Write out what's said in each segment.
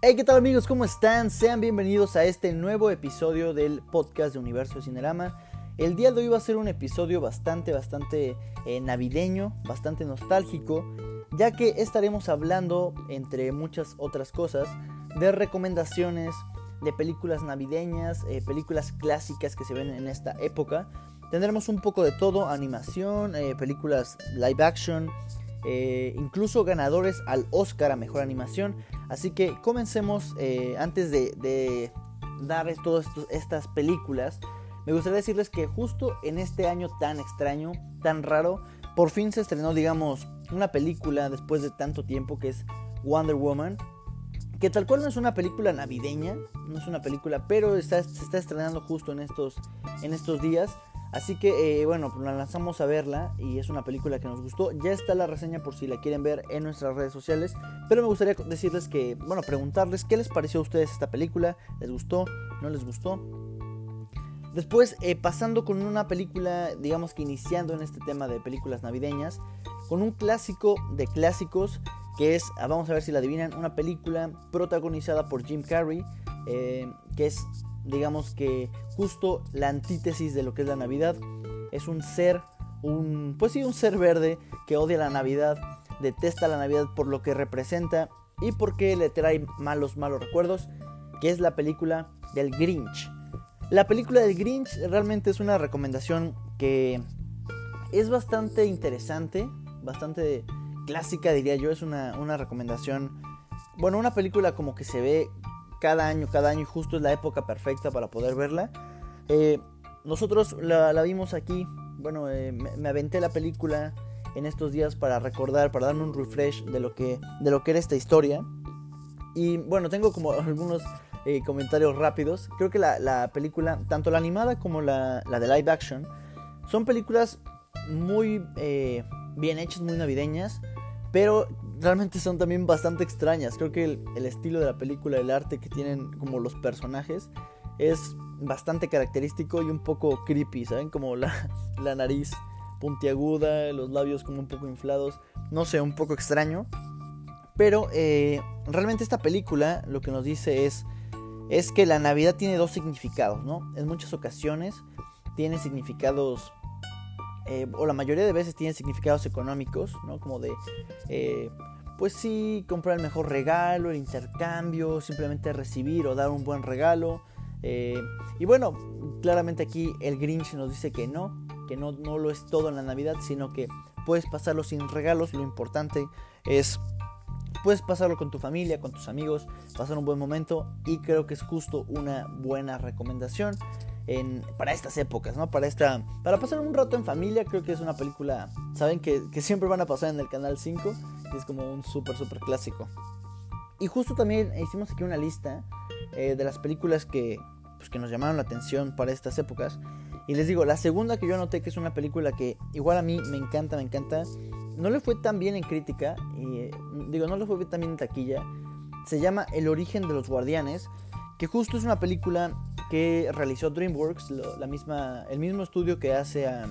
Hey, ¿qué tal amigos? ¿Cómo están? Sean bienvenidos a este nuevo episodio del podcast de Universo de Cinerama. El día de hoy va a ser un episodio bastante, bastante eh, navideño, bastante nostálgico, ya que estaremos hablando, entre muchas otras cosas, de recomendaciones de películas navideñas, eh, películas clásicas que se ven en esta época. Tendremos un poco de todo, animación, eh, películas live action, incluso ganadores al Oscar a Mejor Animación. Así que comencemos antes de, de dar todas estas películas. Me gustaría decirles que justo en este año tan extraño, tan raro, por fin se estrenó, digamos, una película después de tanto tiempo que es Wonder Woman. Que tal cual no es una película navideña, no es una película, pero está, se está estrenando justo en estos, en estos días. Así que, eh, bueno, pues la lanzamos a verla y es una película que nos gustó. Ya está la reseña por si la quieren ver en nuestras redes sociales. Pero me gustaría decirles que, bueno, preguntarles qué les pareció a ustedes esta película. ¿Les gustó? ¿No les gustó? Después, eh, pasando con una película, digamos que iniciando en este tema de películas navideñas, con un clásico de clásicos, que es, ah, vamos a ver si la adivinan, una película protagonizada por Jim Carrey, eh, que es, digamos que justo la antítesis de lo que es la Navidad. Es un ser, un, pues sí, un ser verde que odia la Navidad, detesta la Navidad por lo que representa y porque le trae malos, malos recuerdos, que es la película del Grinch. La película del Grinch realmente es una recomendación que es bastante interesante, bastante clásica diría yo, es una, recomendación, bueno, una película como que se ve cada año, cada año y justo es la época perfecta para poder verla. Eh, nosotros la, vimos aquí, bueno, eh, me, aventé la película en estos días para recordar, para darme un refresh de lo que, de lo que era esta historia. Y bueno, tengo como algunos eh, comentarios rápidos. Creo que la, película, tanto la animada como la, de live action, son películas muy bien hechas, muy navideñas, pero realmente son también bastante extrañas. Creo que el, estilo de la película, el arte que tienen como los personajes, es bastante característico y un poco creepy, ¿saben? Como la, la nariz puntiaguda, los labios como un poco inflados, no sé, un poco extraño. Pero eh, realmente esta película lo que nos dice es es que la Navidad tiene dos significados, ¿no? En muchas ocasiones tiene significados, eh, o la mayoría de veces tiene significados económicos, ¿no? Como de, eh, pues sí, comprar el mejor regalo, el intercambio, simplemente recibir o dar un buen regalo. Eh, y bueno, claramente aquí el Grinch nos dice que no, que no, no lo es todo en la Navidad, sino que puedes pasarlo sin regalos, lo importante es Puedes pasarlo con tu familia, con tus amigos, pasar un buen momento y creo que es justo una buena recomendación en, para estas épocas, ¿no? Para, esta, para pasar un rato en familia, creo que es una película, saben que, siempre van a pasar en el canal 5 y es como un súper, súper clásico. Y justo también hicimos aquí una lista eh, de las películas que, pues, que nos llamaron la atención para estas épocas. Y les digo, la segunda que yo anoté que es una película que igual a mí me encanta, me encanta, no le fue tan bien en crítica, y, digo, no le fue tan bien en taquilla. Se llama El origen de los guardianes, que justo es una película que realizó DreamWorks, la misma, el mismo estudio que hace a,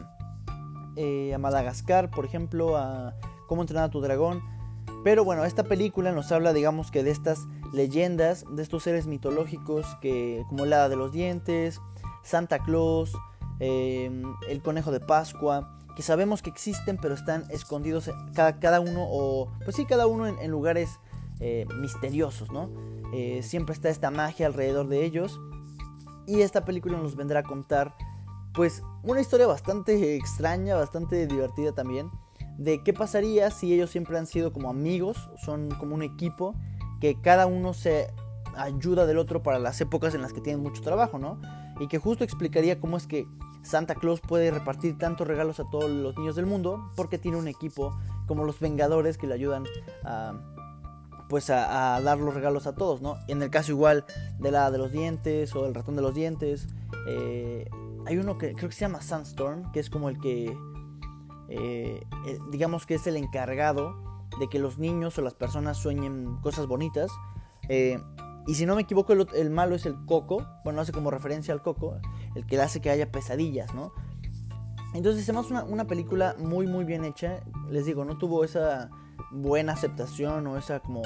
eh, a Madagascar, por ejemplo, a Cómo entrenar a tu dragón. Pero bueno, esta película nos habla, digamos que de estas leyendas, de estos seres mitológicos que, como la Hada de los Dientes, Santa Claus, eh, el Conejo de Pascua, que sabemos que existen pero están escondidos cada, cada uno o pues sí cada uno en, lugares eh, misteriosos no eh, siempre está esta magia alrededor de ellos. Y esta película nos vendrá a contar pues una historia bastante extraña bastante divertida también de qué pasaría si ellos siempre han sido como amigos son como un equipo que cada uno se ayuda del otro para las épocas en las que tienen mucho trabajo no y que justo explicaría cómo es que Santa Claus puede repartir tantos regalos a todos los niños del mundo porque tiene un equipo como los Vengadores que le ayudan a, pues a, dar los regalos a todos, ¿no? En el caso igual de la de los dientes o del ratón de los dientes, eh, hay uno que creo que se llama Sunstorm, que es como el que, eh, eh, digamos que es el encargado de que los niños o las personas sueñen cosas bonitas. y si no me equivoco, el, el, malo es el coco, bueno, hace como referencia al coco el que hace que haya pesadillas, ¿no? Entonces, una, una película muy, muy bien hecha. Les digo, no tuvo esa buena aceptación o esa como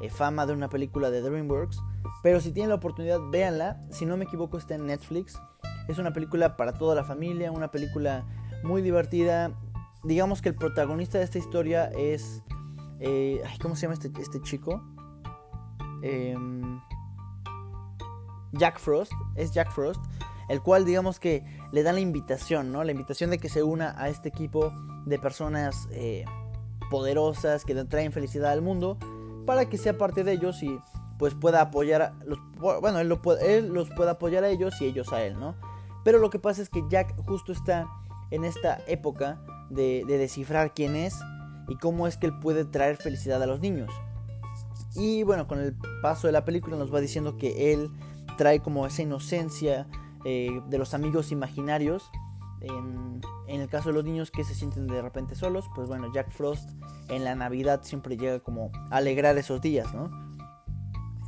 eh, fama de una película de DreamWorks. Pero si tienen la oportunidad, véanla. Si no me equivoco, está en Netflix. Es una película para toda la familia, una película muy divertida. Digamos que el protagonista de esta historia es... Eh, ¿Cómo se llama este, este chico? Em, Jack Frost. Es Jack Frost. El cual digamos que le da la invitación, ¿no? La invitación de que se una a este equipo de personas eh, poderosas que le traen felicidad al mundo para que sea parte de ellos y pues pueda apoyar a bueno él, él los puede apoyar a ellos y ellos a él no pero lo que pasa es que Jack justo está en esta época de, descifrar quién es y cómo es que él puede traer felicidad a los niños. Y bueno, con el paso de la película nos va diciendo que él trae como esa inocencia eh, de los amigos imaginarios. En, en, el caso de los niños que se sienten de repente solos, pues bueno, Jack Frost en la Navidad siempre llega como a alegrar esos días, ¿no?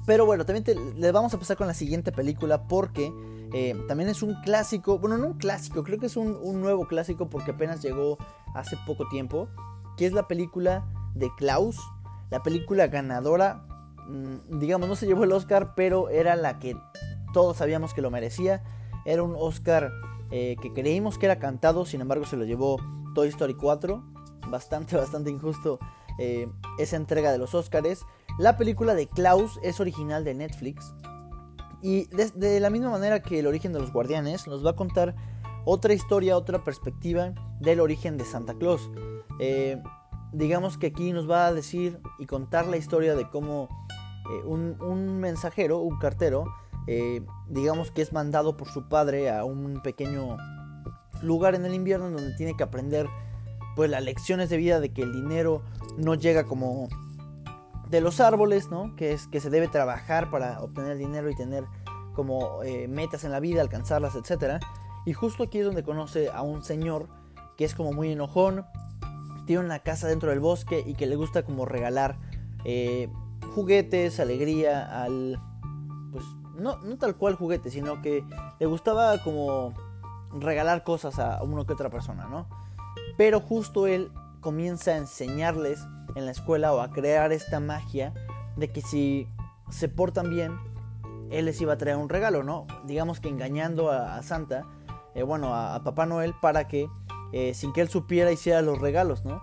Pero bueno, también les vamos a pasar con la siguiente película porque eh, también es un clásico, bueno, no un clásico, creo que es un, nuevo clásico porque apenas llegó hace poco tiempo, que es la película de Klaus, la película ganadora, mm, digamos, no se llevó el Oscar, pero era la que todos sabíamos que lo merecía, era un Oscar eh, que creímos que era cantado, sin embargo se lo llevó Toy Story 4, bastante, bastante injusto eh, esa entrega de los Oscars. La película de Klaus es original de Netflix, y de, la misma manera que el origen de los guardianes, nos va a contar otra historia, otra perspectiva del origen de Santa Claus. Eh, digamos que aquí nos va a decir y contar la historia de cómo eh, un, mensajero, un cartero, eh, digamos que es mandado por su padre a un pequeño lugar en el invierno en donde tiene que aprender pues las lecciones de vida de que el dinero no llega como de los árboles, ¿no? Que es que se debe trabajar para obtener dinero y tener como eh, metas en la vida, alcanzarlas, etc. Y justo aquí es donde conoce a un señor que es como muy enojón, tiene una casa dentro del bosque y que le gusta como regalar eh, juguetes, alegría al... Pues no, no tal cual juguete, sino que le gustaba como regalar cosas a una que otra persona, ¿no? Pero justo él comienza a enseñarles en la escuela o a crear esta magia de que si se portan bien, él les iba a traer un regalo, ¿no? Digamos que engañando a, Santa, eh, bueno, a, Papá Noel para que eh, sin que él supiera hiciera los regalos, ¿no?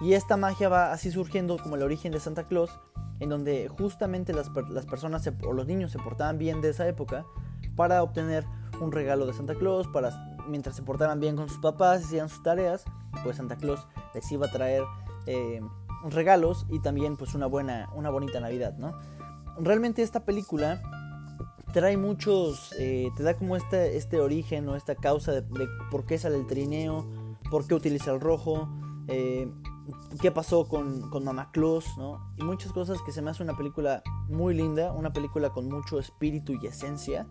Y esta magia va así surgiendo como el origen de Santa Claus, en donde justamente las, personas o los niños se portaban bien de esa época para obtener un regalo de Santa Claus, para mientras se portaran bien con sus papás hacían sus tareas, pues Santa Claus les iba a traer eh, regalos y también pues una buena, una bonita Navidad, ¿no? Realmente esta película trae muchos, eh, te da como este, este origen o esta causa de, por qué sale el trineo, por qué utiliza el rojo, eh, qué pasó con, con Mama Claus, ¿no? Y muchas cosas que se me hace una película muy linda, una película con mucho espíritu y esencia.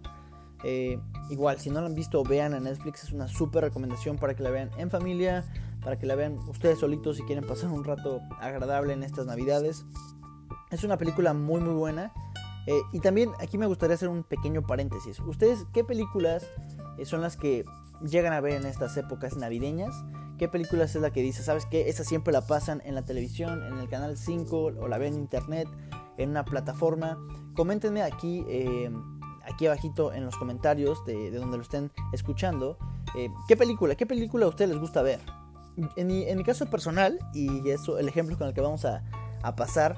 Eh, igual, si no la han visto, vean en Netflix, es una súper recomendación para que la vean en familia, para que la vean ustedes solitos si quieren pasar un rato agradable en estas navidades. Es una película muy muy buena. Eh, y también aquí me gustaría hacer un pequeño paréntesis. ¿Ustedes qué películas eh, son las que llegan a ver en estas épocas navideñas? ¿Qué películas es la que dice, sabes que esa siempre la pasan en la televisión, en el canal 5 o la ven en internet, en una plataforma? Coméntenme aquí aquí abajito en los comentarios de, donde lo estén escuchando, eh, ¿qué película, qué película a ustedes les gusta ver? En mi, caso personal, y el ejemplo con el que vamos a, pasar,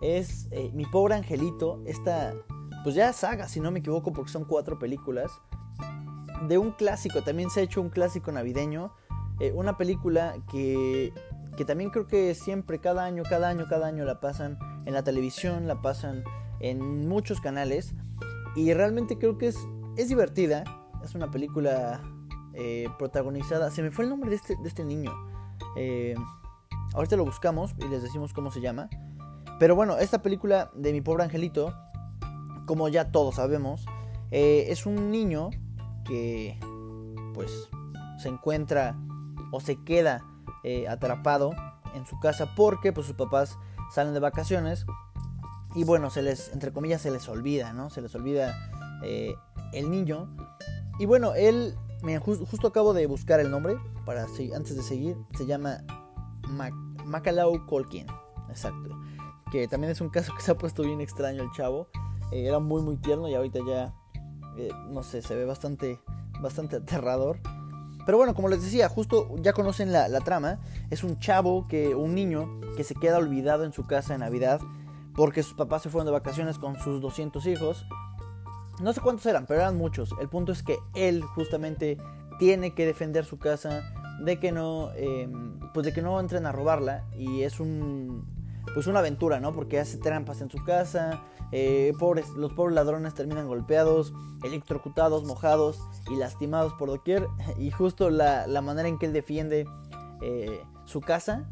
es eh, Mi pobre angelito, esta, pues ya saga, si no me equivoco, porque son cuatro películas, de un clásico, también se ha hecho un clásico navideño, eh, una película que, que también creo que siempre, cada año, cada año, cada año la pasan en la televisión, la pasan en muchos canales. Y realmente creo que es, es divertida. Es una película eh, protagonizada. Se me fue el nombre de este, de este niño. Eh, ahorita lo buscamos y les decimos cómo se llama. Pero bueno, esta película de mi pobre angelito, como ya todos sabemos, eh, es un niño que pues se encuentra o se queda atrapado en su casa porque pues sus papás salen de vacaciones y bueno, se les, entre comillas, se les olvida, ¿no? Se les olvida eh, el niño. Y bueno, él, me, justo acabo de buscar el nombre, para antes de seguir, se llama Mac Macalau Colkin, exacto. que también es un caso que se ha puesto bien extraño el chavo. Eh, era muy muy tierno y ahorita ya, eh, no sé, se ve bastante, bastante aterrador. Pero bueno, como les decía, justo ya conocen la, la, trama. Es un chavo, que, un niño que se queda olvidado en su casa en Navidad porque sus papás se fueron de vacaciones con sus 200 hijos. No sé cuántos eran, pero eran muchos. El punto es que él justamente tiene que defender su casa de que no, em, pues de que no entren a robarla y es un, pues una aventura, ¿no? Porque hace trampas en su casa, eh, pobres, los pobres ladrones terminan golpeados, electrocutados, mojados y lastimados por doquier. Y justo la, manera en que él defiende eh, su casa,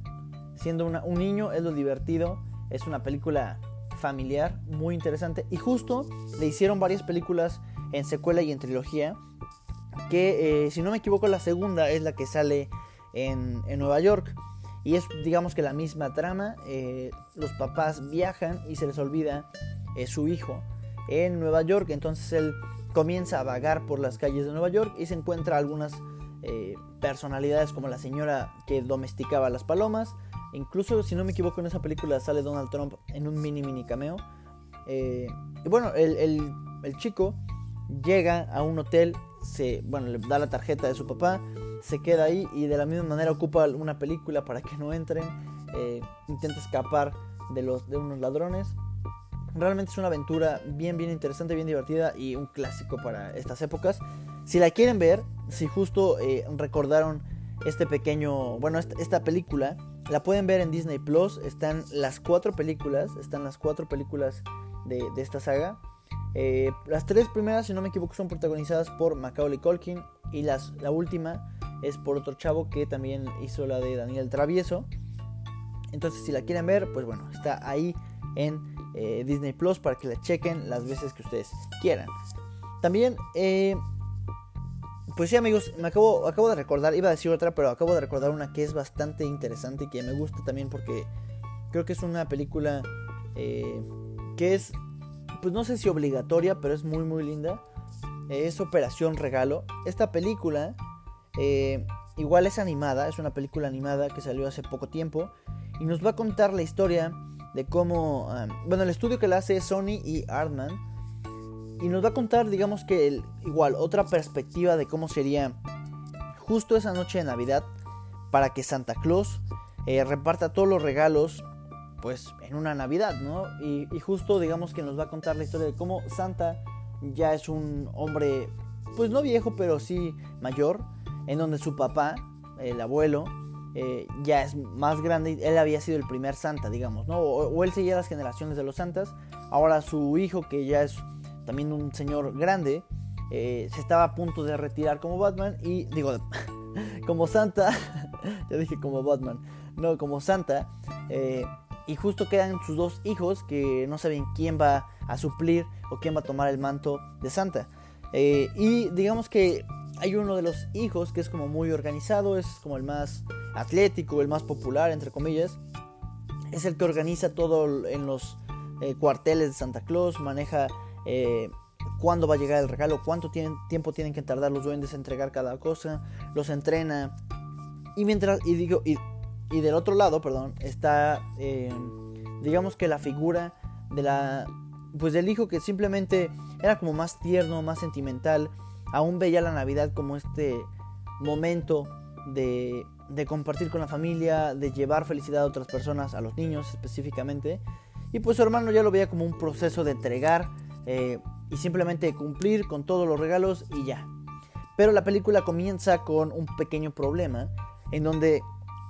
siendo un niño, es lo divertido. Es una película familiar muy interesante. Y justo le hicieron varias películas en secuela y en trilogía. Que eh, si no me equivoco la segunda es la que sale en, en Nueva York. Y es digamos que la misma trama. Eh, los papás viajan y se les olvida eh, su hijo en Nueva York. Entonces él comienza a vagar por las calles de Nueva York y se encuentra algunas personalidades como la señora que domesticaba las palomas Incluso, si no me equivoco, en esa película sale Donald Trump en un mini mini cameo. Eh, y bueno, el, chico llega a un hotel, se, bueno, le da la tarjeta de su papá, se queda ahí y de la misma manera ocupa una película para que no entren. Eh, intenta escapar de, los, de unos ladrones. Realmente es una aventura bien, bien interesante, bien divertida y un clásico para estas épocas. Si la quieren ver, si justo eh, recordaron este pequeño, bueno, esta película, la pueden ver en Disney Plus. Están las cuatro películas. Están las cuatro películas de, esta saga. Eh, las tres primeras, si no me equivoco, son protagonizadas por Macaulay Culkin. Y las, la última es por otro chavo que también hizo la de Daniel Travieso. Entonces, si la quieren ver, pues bueno, está ahí en eh, Disney Plus para que la chequen las veces que ustedes quieran. También eh, pues sí, amigos, me acabo, de recordar, iba a decir otra, pero acabo de recordar una que es bastante interesante y que me gusta también porque creo que es una película eh, que es, pues no sé si obligatoria, pero es muy, muy linda. es Operación Regalo. Esta película eh, igual es animada, es una película animada que salió hace poco tiempo y nos va a contar la historia de cómo, ah, bueno, el estudio que la hace es Sony y Artman y nos va a contar, digamos que igual, otra perspectiva de cómo sería justo esa noche de Navidad para que Santa Claus eh, reparta todos los regalos pues en una Navidad, ¿no? Y, justo digamos que nos va a contar la historia de cómo Santa ya es un hombre, pues no viejo, pero sí mayor, en donde su papá, el abuelo, eh, ya es más grande, él había sido el primer Santa, digamos, ¿no? O, o él seguía las generaciones de los Santas, ahora su hijo, que ya es también un señor grande, eh, se estaba a punto de retirar como Batman y digo, como Santa, ya dije como Batman, no, como Santa, eh, y justo quedan sus dos hijos que no saben quién va a suplir o quién va a tomar el manto de Santa. Eh, y digamos que hay uno de los hijos que es como muy organizado, es como el más atlético, el más popular, entre comillas. Es el que organiza todo en los cuarteles de Santa Claus, maneja eh, cuándo va a llegar el regalo, cuánto tiempo tienen que tardar los duendes en entregar cada cosa, los entrena. Y mientras, y digo, y, del otro lado, perdón, está, eh, digamos que la figura de la, pues del hijo que simplemente era como más tierno, más sentimental, aún veía la Navidad como este momento de, de compartir con la familia, de llevar felicidad a otras personas, a los niños específicamente. Y pues su hermano ya lo veía como un proceso de entregar eh, y simplemente cumplir con todos los regalos y ya. Pero la película comienza con un pequeño problema en donde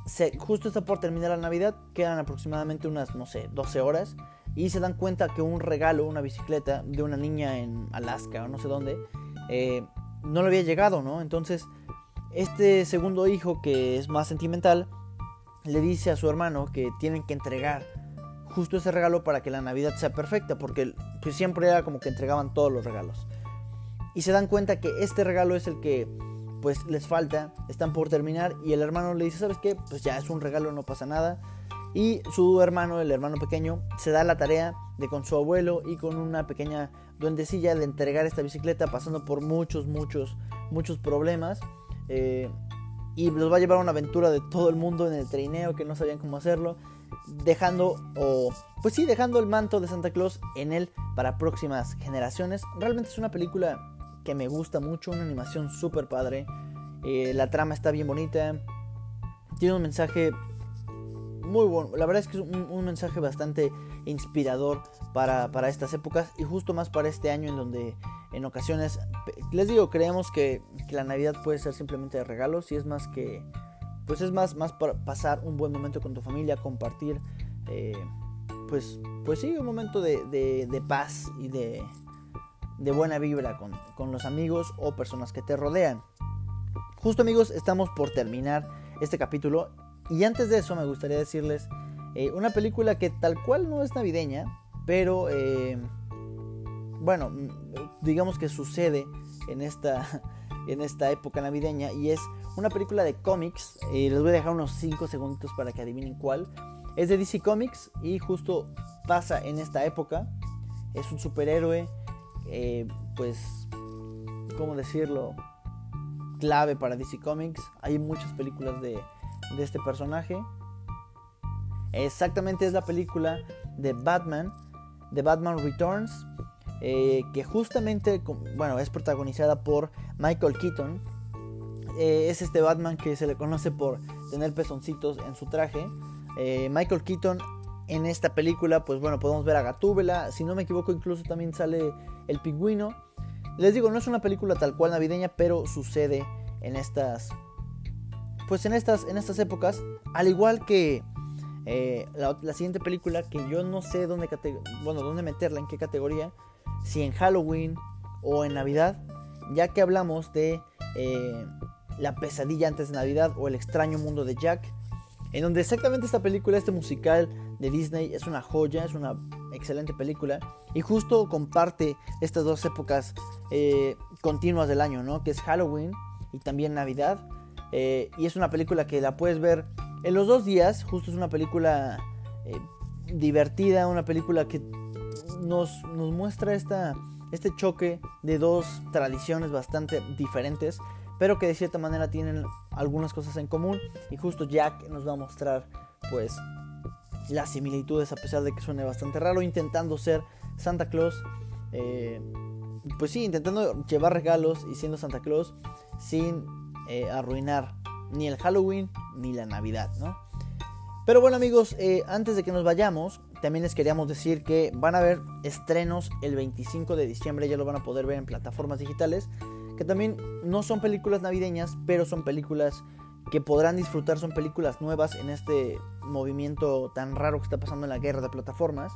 se, justo está por terminar la Navidad, quedan aproximadamente unas, no sé, 12 horas y se dan cuenta que un regalo, una bicicleta de una niña en Alaska o no sé dónde, eh, no le había llegado, ¿no? Entonces, este segundo hijo que es más sentimental, le dice a su hermano que tienen que entregar justo ese regalo para que la Navidad sea perfecta, porque pues, siempre era como que entregaban todos los regalos. Y se dan cuenta que este regalo es el que pues les falta, están por terminar y el hermano le dice, ¿sabes qué? Pues ya es un regalo, no pasa nada. Y su hermano, el hermano pequeño, se da la tarea de con su abuelo y con una pequeña duendecilla de entregar esta bicicleta pasando por muchos, muchos, muchos problemas. Eh, y los va a llevar a una aventura de todo el mundo en el trineo que no sabían cómo hacerlo, dejando o pues sí, dejando el manto de Santa Claus en él para próximas generaciones. Realmente es una película que me gusta mucho, una animación súper padre. Eh, la trama está bien bonita. Tiene un mensaje muy bueno. La verdad es que es un, mensaje bastante inspirador para, para, estas épocas y justo más para este año en donde en ocasiones, les digo, creemos que, que la Navidad puede ser simplemente de regalos y es más que, pues es más, más para pasar un buen momento con tu familia, compartir, eh, pues, pues sí, un momento de, de, paz y de, de buena vibra con, con los amigos o personas que te rodean. Justo amigos, estamos por terminar este capítulo y antes de eso me gustaría decirles eh, una película que tal cual no es navideña, pero eh, bueno, digamos que sucede en esta, en esta época navideña y es una película de cómics. Eh, les voy a dejar unos 5 segundos para que adivinen cuál. Es de DC Comics y justo pasa en esta época. Es un superhéroe, pues, ¿cómo decirlo? Clave para DC Comics. Hay muchas películas de, de este personaje. Exactamente es la película de Batman, de Batman Returns, eh, que justamente, bueno, es protagonizada por Michael Keaton. Eh, es este Batman que se le conoce por tener pezoncitos en su traje. Eh, Michael Keaton en esta película, pues bueno, podemos ver a Gatúbela. Si no me equivoco, incluso también sale el pingüino. Les digo, no es una película tal cual navideña, pero sucede en estas pues en estas, en estas épocas, al igual que eh, la, siguiente película, que yo no sé dónde, bueno, dónde meterla, en qué categoría, si en Halloween o en Navidad, ya que hablamos de eh, La pesadilla antes de Navidad o El extraño mundo de Jack, en donde exactamente esta película, este musical de Disney es una joya, es una excelente película y justo comparte estas dos épocas eh, continuas del año, ¿no? Que es Halloween y también Navidad. Eh, y es una película que la puedes ver en los dos días. Justo es una película divertida, una película que nos, muestra esta, este choque de dos tradiciones bastante diferentes, pero que de cierta manera tienen algunas cosas en común. Y justo Jack nos va a mostrar, pues, las similitudes, a pesar de que suene bastante raro, intentando ser Santa Claus. Eh, pues sí, intentando llevar regalos y siendo Santa Claus sin eh, arruinar ni el Halloween ni la Navidad, ¿no? Pero bueno amigos, eh, antes de que nos vayamos, también les queríamos decir que van a haber estrenos el 25 de diciembre, ya lo van a poder ver en plataformas digitales, que también no son películas navideñas, pero son películas que podrán disfrutar, son películas nuevas en este movimiento tan raro que está pasando en la guerra de plataformas.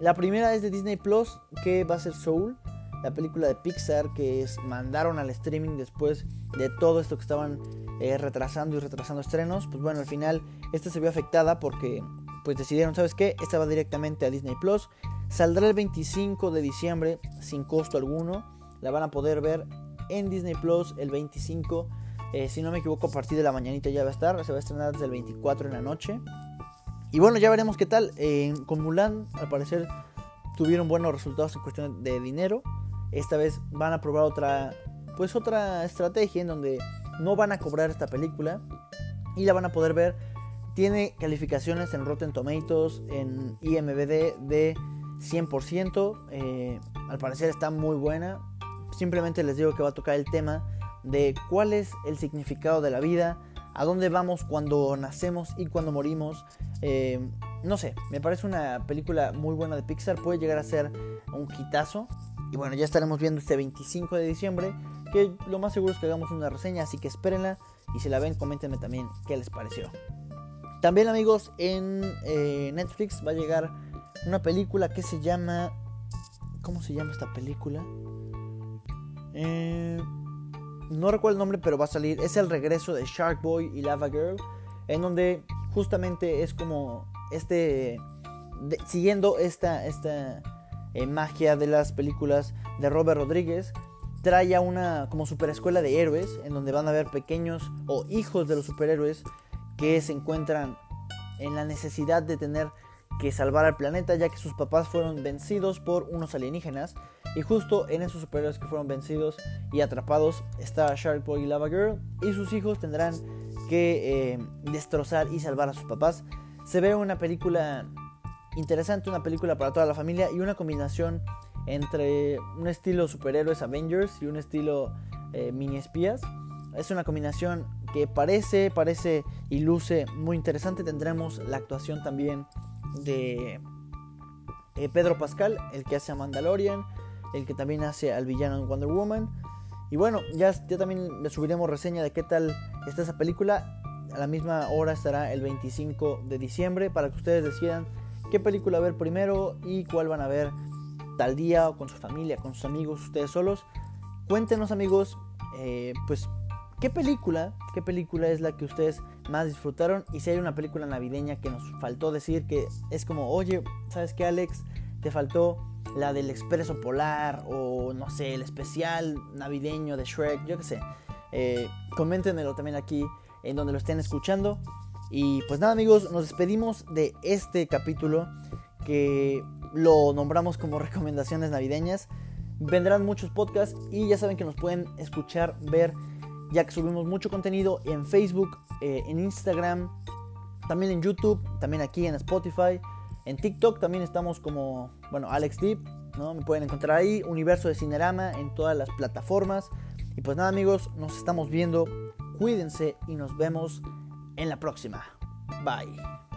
La primera es de Disney Plus, que va a ser Soul, la película de Pixar que mandaron al streaming después de todo esto que estaban eh, retrasando y retrasando estrenos, pues bueno, al final esta se vio afectada porque pues decidieron, ¿sabes qué? Esta va directamente a Disney Plus. Saldrá el 25 de diciembre sin costo alguno. La van a poder ver en Disney Plus el 25. Eh, si no me equivoco, a partir de la mañanita ya va a estar. Se va a estrenar desde el 24 en la noche. Y bueno, ya veremos qué tal. con Mulan, al parecer, tuvieron buenos resultados en cuestión de dinero. Esta vez van a probar otra, pues otra estrategia en donde no van a cobrar esta película y la van a poder ver. Tiene calificaciones en Rotten Tomatoes, en IMBD de 100%. Eh, al parecer está muy buena. Simplemente les digo que va a tocar el tema de cuál es el significado de la vida, a dónde vamos cuando nacemos y cuando morimos. Eh, no sé, me parece una película muy buena de Pixar. Puede llegar a ser un quitazo. Y bueno, ya estaremos viendo este 25 de diciembre, que lo más seguro es que hagamos una reseña, así que espérenla y si la ven, coméntenme también qué les pareció. También amigos, en eh, Netflix va a llegar una película que se llama... ¿Cómo se llama esta película? Eh, no recuerdo el nombre, pero va a salir. Es el regreso de Shark Boy y Lava Girl, en donde justamente es como este... siguiendo esta... esta magia de las películas de Robert Rodríguez, trae a una como super escuela de héroes en donde van a ver pequeños o hijos de los superhéroes que se encuentran en la necesidad de tener que salvar al planeta ya que sus papás fueron vencidos por unos alienígenas y justo en esos superhéroes que fueron vencidos y atrapados está Shark Boy y Lava Girl y sus hijos tendrán que eh, destrozar y salvar a sus papás. Se ve una película interesante, una película para toda la familia y una combinación entre un estilo superhéroes Avengers y un estilo eh, mini espías. Es una combinación que parece, parece y luce muy interesante. Tendremos la actuación también de eh, Pedro Pascal, el que hace a Mandalorian, el que también hace al villano en Wonder Woman. Y bueno, ya, ya también le subiremos reseña de qué tal está esa película. A la misma hora estará el 25 de diciembre para que ustedes decidan qué película ver primero y cuál van a ver tal día o con su familia, con sus amigos, ustedes solos. Cuéntenos amigos, eh, pues qué película, qué película es la que ustedes más disfrutaron y si hay una película navideña que nos faltó decir que es como, oye, ¿sabes qué Alex? Te faltó la del Expreso Polar o no sé, el especial navideño de Shrek, yo qué sé. Eh, coméntenmelo también aquí en donde lo estén escuchando. Y pues nada amigos, nos despedimos de este capítulo que lo nombramos como recomendaciones navideñas. Vendrán muchos podcasts y ya saben que nos pueden escuchar, ver, ya que subimos mucho contenido en Facebook, eh, en Instagram, también en YouTube, también aquí en Spotify. En TikTok también estamos como, bueno, Alex Deep, ¿no? Me pueden encontrar ahí, Universo de Cinerama en todas las plataformas. Y pues nada amigos, nos estamos viendo, cuídense y nos vemos en la próxima. Bye.